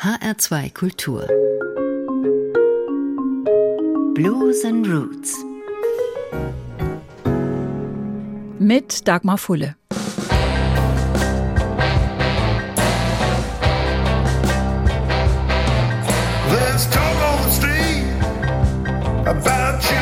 HR2 Kultur. Blues and Roots. Mit Dagmar Fulle. There's talk on the street about you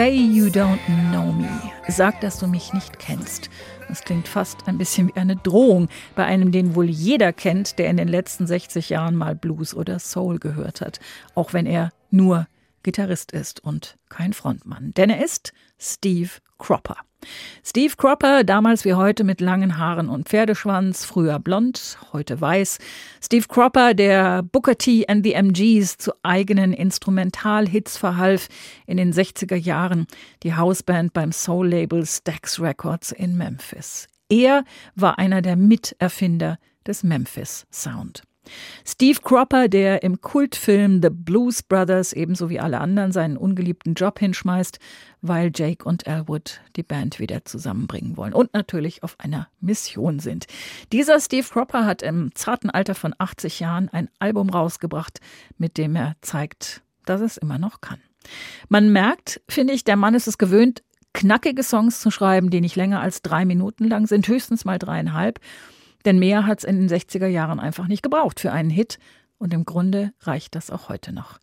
Say you don't know me. Sag, dass du mich nicht kennst. Das klingt fast ein bisschen wie eine Drohung bei einem, den wohl jeder kennt, der in den letzten 60 Jahren mal Blues oder Soul gehört hat. Auch wenn er nur Gitarrist ist und kein Frontmann. Denn er ist Steve Cropper. Steve Cropper, damals wie heute mit langen Haaren und Pferdeschwanz, früher blond, heute weiß. Steve Cropper, der Booker T and the MGs zu eigenen Instrumentalhits verhalf in den 60er Jahren, die Hausband beim Soul-Label Stax Records in Memphis. Er war einer der Miterfinder des Memphis Sound. Steve Cropper, der im Kultfilm The Blues Brothers ebenso wie alle anderen seinen ungeliebten Job hinschmeißt, weil Jake und Elwood die Band wieder zusammenbringen wollen und natürlich auf einer Mission sind. Dieser Steve Cropper hat im zarten Alter von 80 Jahren ein Album rausgebracht, mit dem er zeigt, dass es immer noch kann. Man merkt, finde ich, der Mann ist es gewöhnt, knackige Songs zu schreiben, die nicht länger als drei Minuten lang sind, höchstens mal dreieinhalb. Denn mehr hat es in den 60er Jahren einfach nicht gebraucht für einen Hit. Und im Grunde reicht das auch heute noch.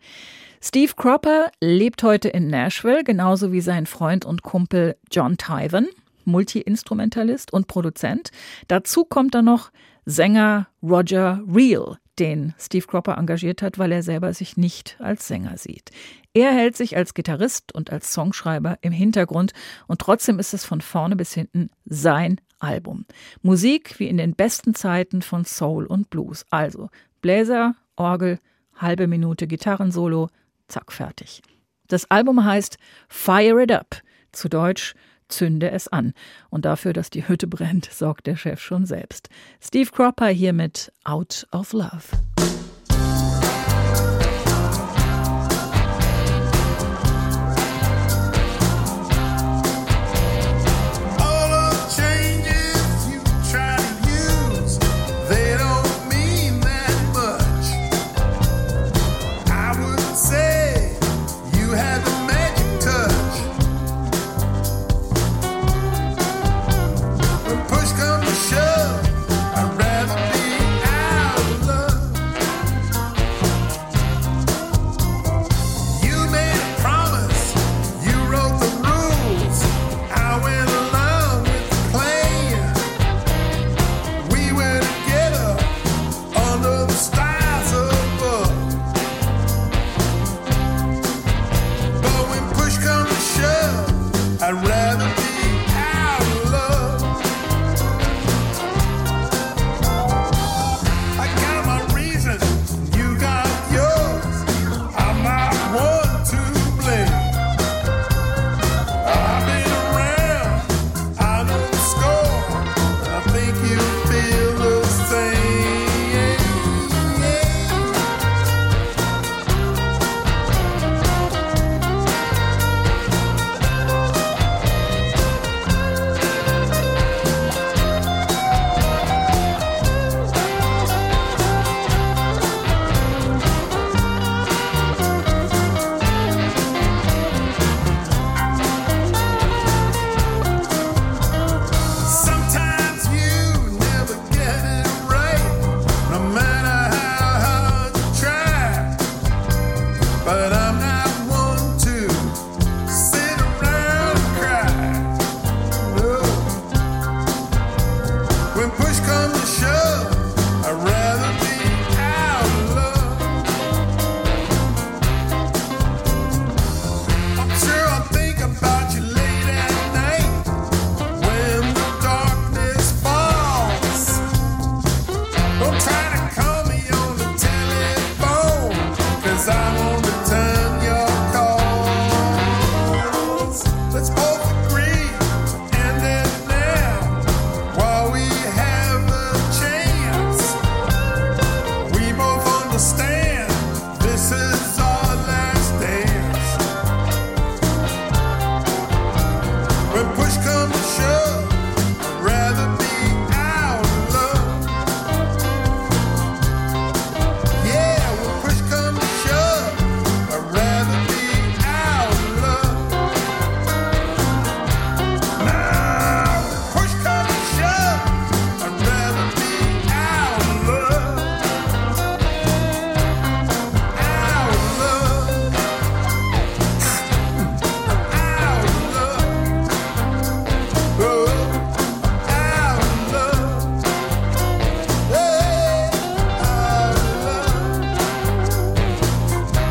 Steve Cropper lebt heute in Nashville, genauso wie sein Freund und Kumpel John Tyven, Multi-Instrumentalist und Produzent. Dazu kommt dann noch Sänger Roger Reel, den Steve Cropper engagiert hat, weil er selber sich nicht als Sänger sieht. Er hält sich als Gitarrist und als Songschreiber im Hintergrund und trotzdem ist es von vorne bis hinten sein Album. Musik wie in den besten Zeiten von Soul und Blues. Also Bläser, Orgel, halbe Minute Gitarrensolo, zack, fertig. Das Album heißt Fire It Up, zu Deutsch zünde es an. Und dafür, dass die Hütte brennt, sorgt der Chef schon selbst. Steve Cropper hier mit Out of Love.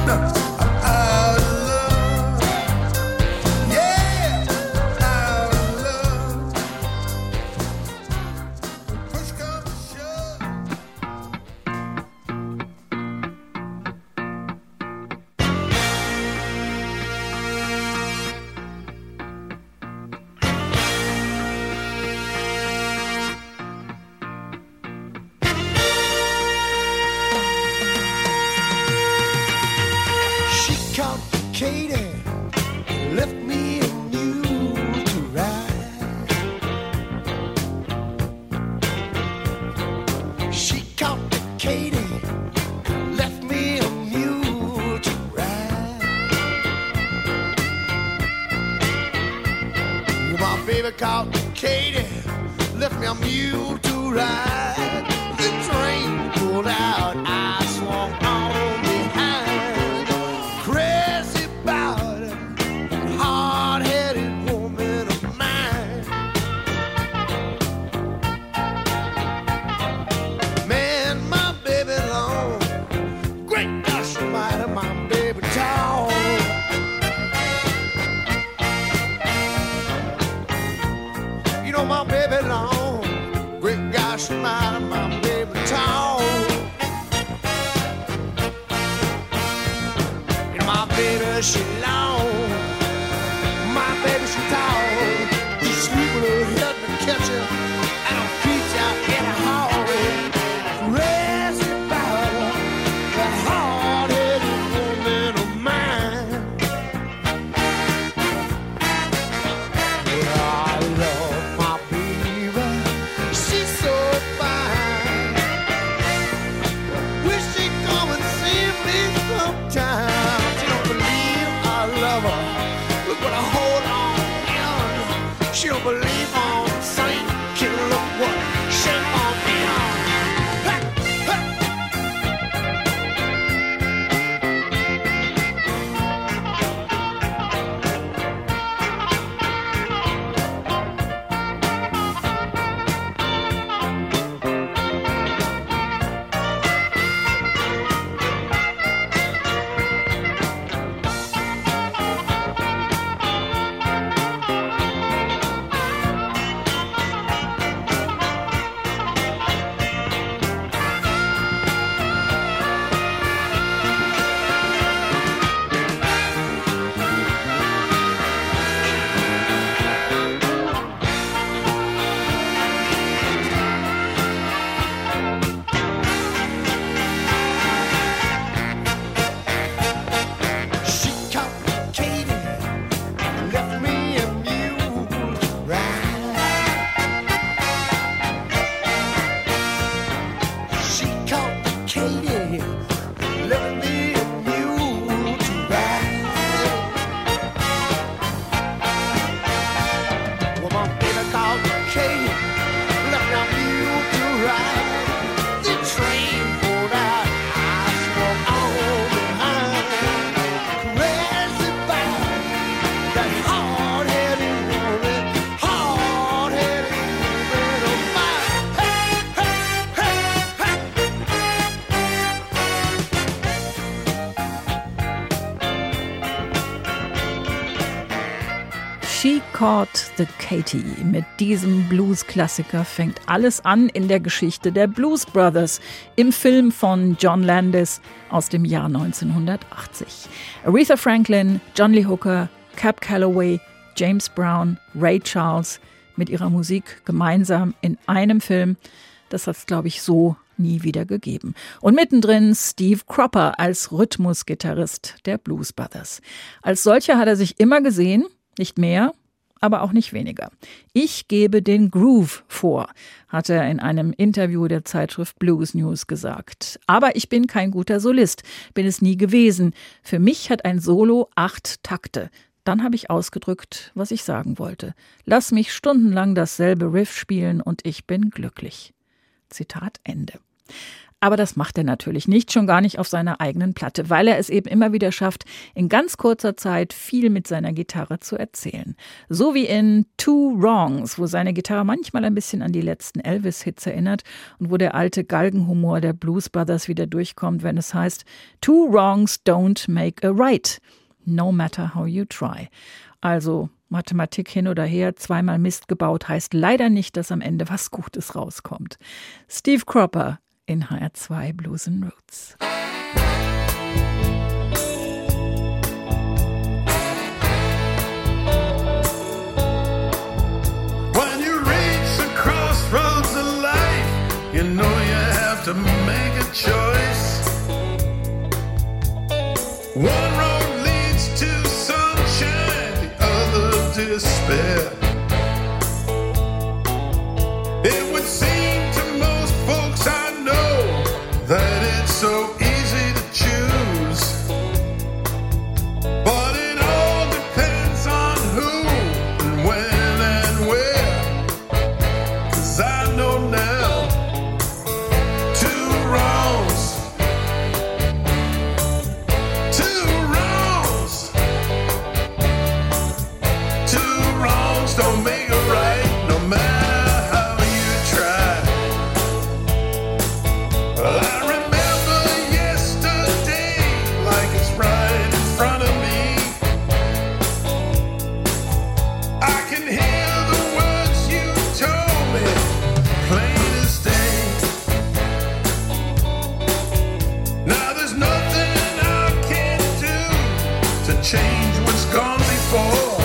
She She Caught the Katie. Mit diesem Blues-Klassiker fängt alles an in der Geschichte der Blues Brothers im Film von John Landis aus dem Jahr 1980. Aretha Franklin, John Lee Hooker, Cap Calloway, James Brown, Ray Charles mit ihrer Musik gemeinsam in einem Film. Das hat es, glaube ich, so nie wieder gegeben. Und mittendrin Steve Cropper als Rhythmusgitarrist der Blues Brothers. Als solcher hat er sich immer gesehen, nicht mehr, aber auch nicht weniger. Ich gebe den Groove vor, hat er in einem Interview der Zeitschrift Blues News gesagt. Aber ich bin kein guter Solist, bin es nie gewesen. Für mich hat ein Solo acht Takte. Dann habe ich ausgedrückt, was ich sagen wollte. Lass mich stundenlang dasselbe Riff spielen und ich bin glücklich. Zitat Ende. Aber das macht er natürlich nicht, schon gar nicht auf seiner eigenen Platte, weil er es eben immer wieder schafft, in ganz kurzer Zeit viel mit seiner Gitarre zu erzählen. So wie in Two Wrongs, wo seine Gitarre manchmal ein bisschen an die letzten Elvis-Hits erinnert und wo der alte Galgenhumor der Blues Brothers wieder durchkommt, wenn es heißt Two Wrongs don't make a right, no matter how you try. Also Mathematik hin oder her, zweimal Mist gebaut heißt leider nicht, dass am Ende was Gutes rauskommt. Steve Cropper in HR2 Blues and Roots. When you reach the crossroads of life, you know you have to make a choice. One road leads to sunshine, the other despair. change what's gone before.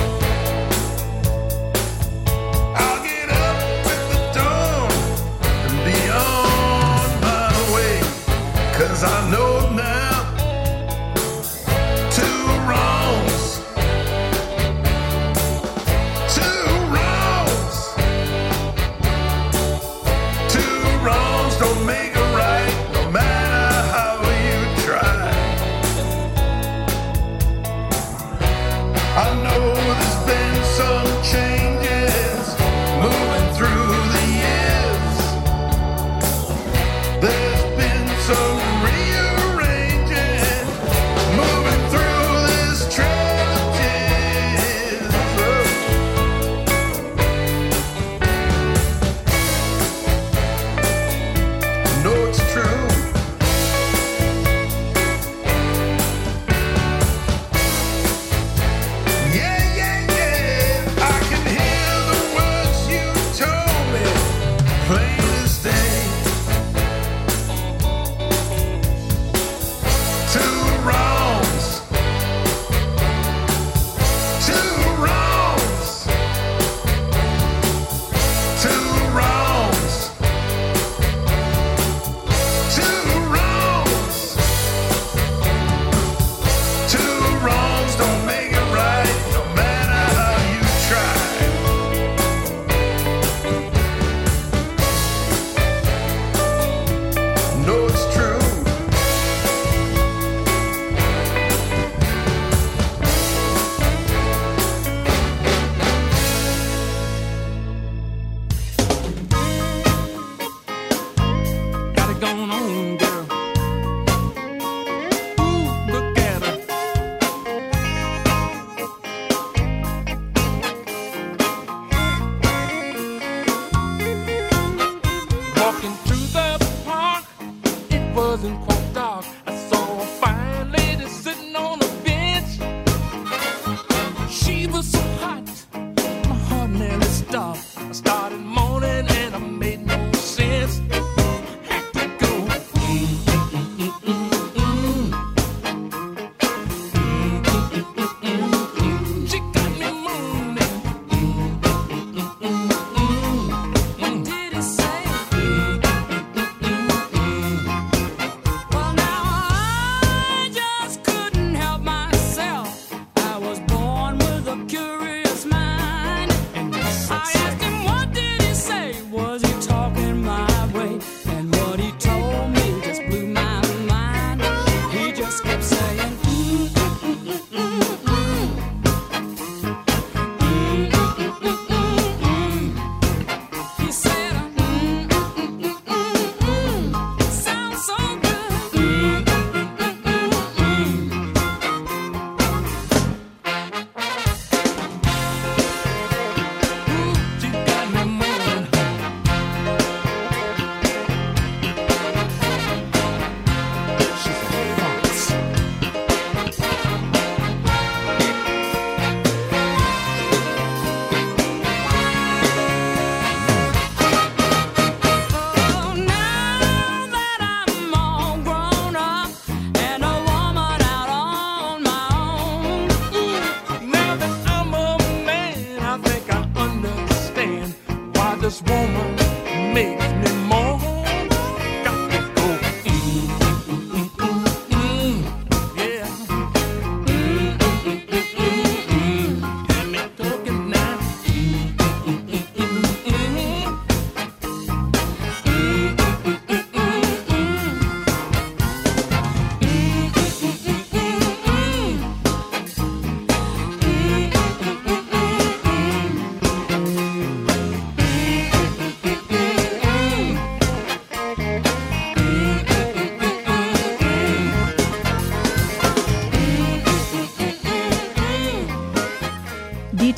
Me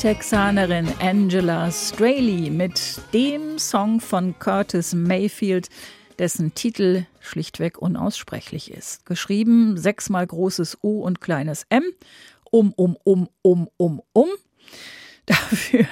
Texanerin Angela Straley mit dem Song von Curtis Mayfield, dessen Titel schlichtweg unaussprechlich ist. Geschrieben sechsmal großes U und kleines M, um, um, um, um, um, um. Dafür,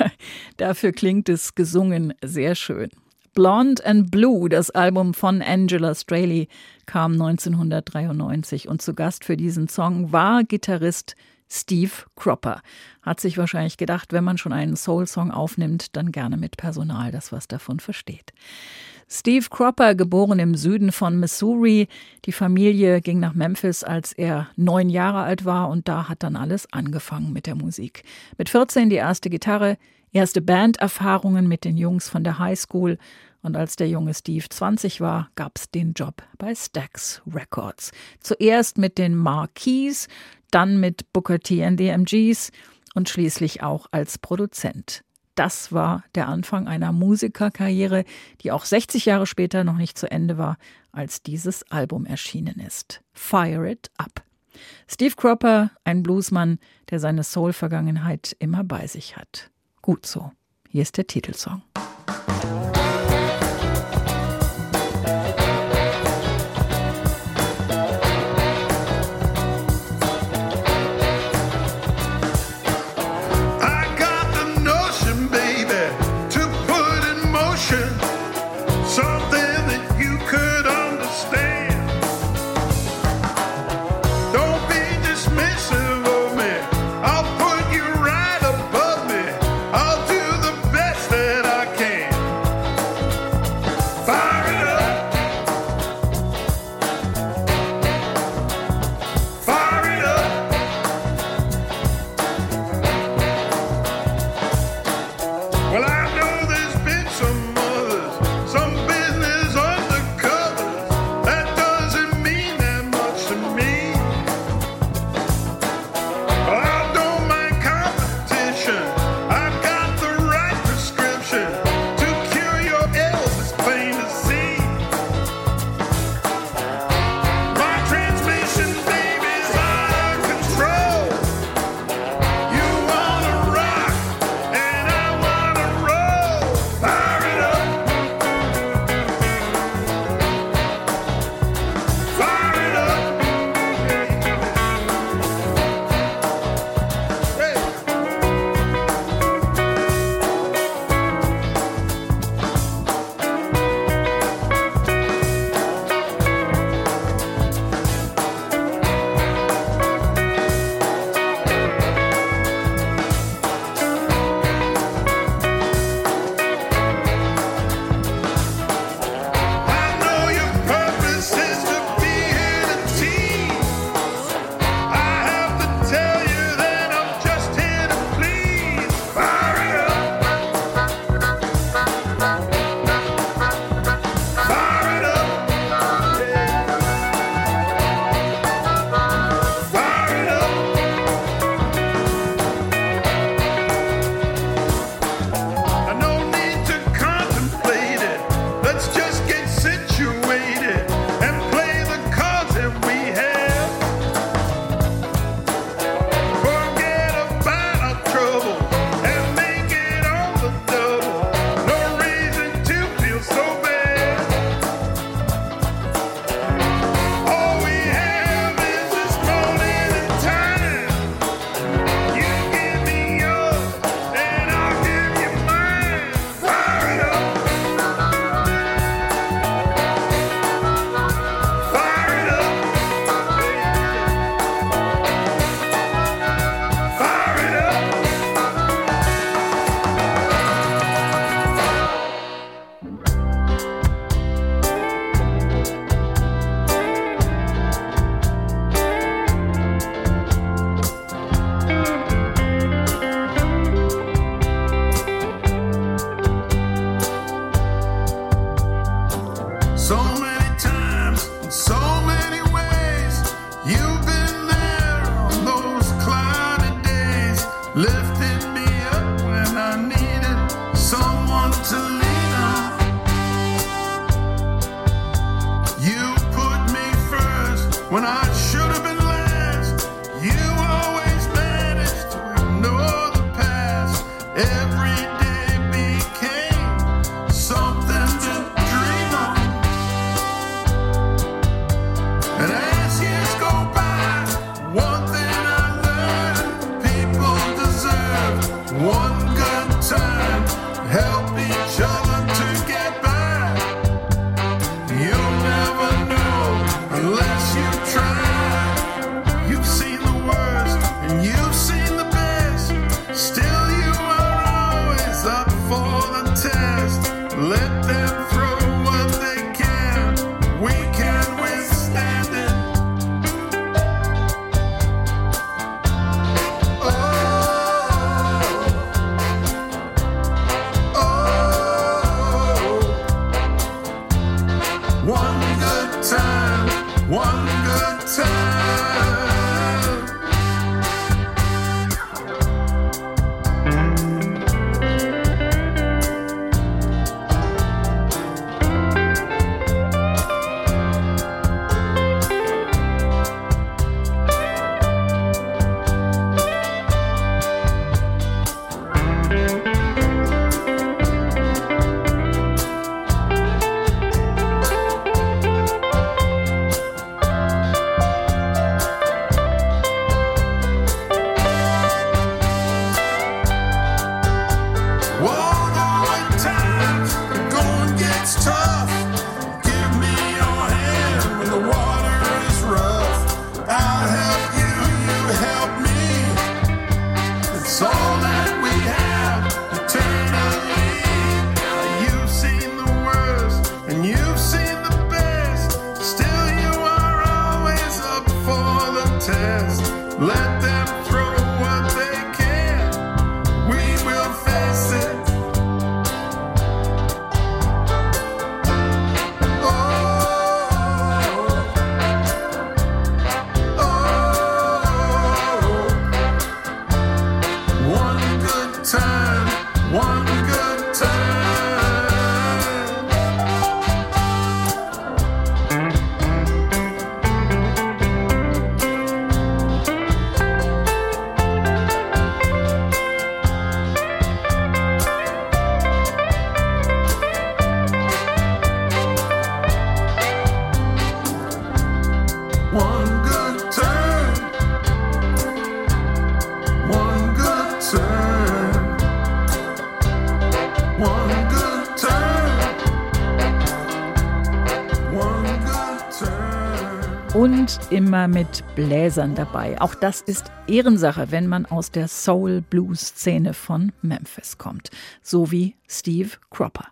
dafür klingt es gesungen sehr schön. Blonde and Blue, das Album von Angela Straley, kam 1993 und zu Gast für diesen Song war Gitarrist Steve Cropper. Hat sich wahrscheinlich gedacht, wenn man schon einen Soul-Song aufnimmt, dann gerne mit Personal, das was davon versteht. Steve Cropper, geboren im Süden von Missouri. Die Familie ging nach Memphis, als er neun Jahre alt war und da hat dann alles angefangen mit der Musik. Mit 14 die erste Gitarre, erste Banderfahrungen mit den Jungs von der High School und als der junge Steve 20 war, gab's den Job bei Stax Records. Zuerst mit den Marquis, dann mit Booker T and the MGs und schließlich auch als Produzent. Das war der Anfang einer Musikerkarriere, die auch 60 Jahre später noch nicht zu Ende war, als dieses Album erschienen ist. Fire It Up. Steve Cropper, ein Bluesmann, der seine Soul-Vergangenheit immer bei sich hat. Gut so. Hier ist der Titelsong. When I immer mit Bläsern dabei. Auch das ist Ehrensache, wenn man aus der Soul-Blues-Szene von Memphis kommt. So wie Steve Cropper.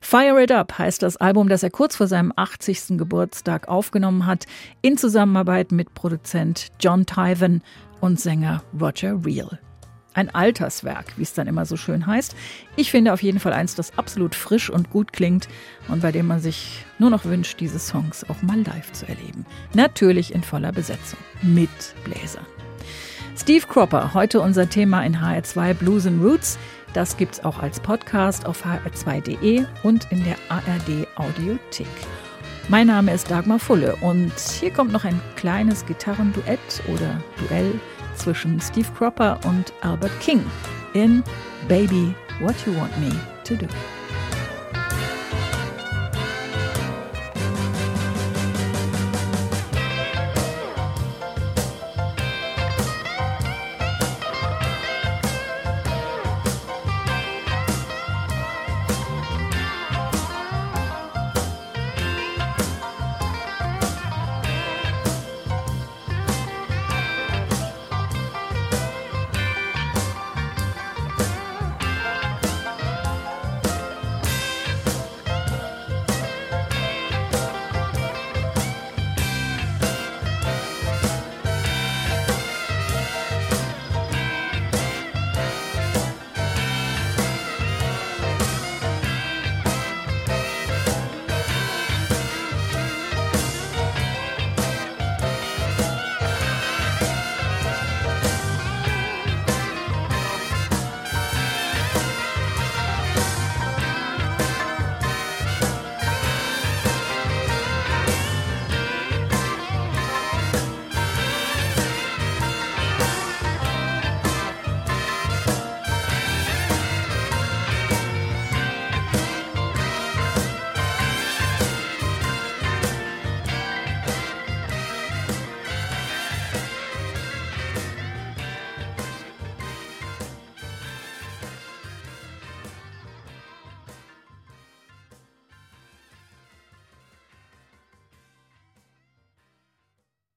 Fire It Up heißt das Album, das er kurz vor seinem 80. Geburtstag aufgenommen hat, in Zusammenarbeit mit Produzent John Tyven und Sänger Roger Reel. Ein Alterswerk, wie es dann immer so schön heißt. Ich finde auf jeden Fall eins, das absolut frisch und gut klingt und bei dem man sich nur noch wünscht, diese Songs auch mal live zu erleben. Natürlich in voller Besetzung, mit Bläsern. Steve Cropper, heute unser Thema in HR2 Blues and Roots. Das gibt's auch als Podcast auf hr2.de und in der ARD Audiothek. Mein Name ist Dagmar Fulle und hier kommt noch ein kleines Gitarrenduett oder Duell zwischen Steve Cropper und Albert King in Baby What You Want Me to Do.